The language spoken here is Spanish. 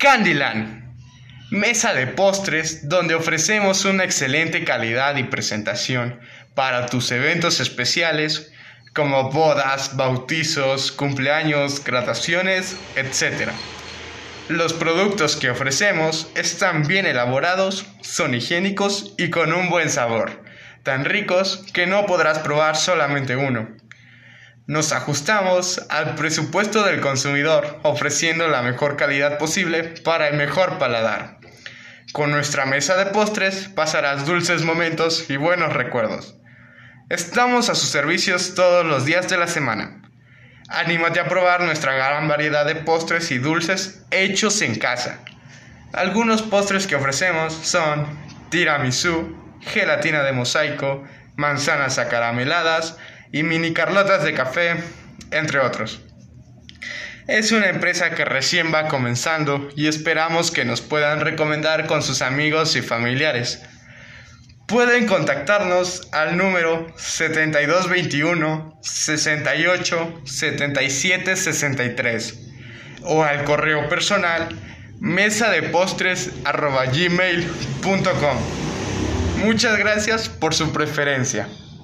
Candyland. Mesa de postres donde ofrecemos una excelente calidad y presentación para tus eventos especiales como bodas, bautizos, cumpleaños, graduaciones, etc. Los productos que ofrecemos están bien elaborados, son higiénicos y con un buen sabor, tan ricos que no podrás probar solamente uno. Nos ajustamos al presupuesto del consumidor, ofreciendo la mejor calidad posible para el mejor paladar. Con nuestra mesa de postres pasarás dulces momentos y buenos recuerdos. Estamos a sus servicios todos los días de la semana. Anímate a probar nuestra gran variedad de postres y dulces hechos en casa. Algunos postres que ofrecemos son tiramisú, gelatina de mosaico, manzanas acarameladas y mini carlotas de café, entre otros. Es una empresa que recién va comenzando y esperamos que nos puedan recomendar con sus amigos y familiares. Pueden contactarnos al número 7221 68 77 63 o al correo personal mesa de postres. Muchas gracias por su preferencia.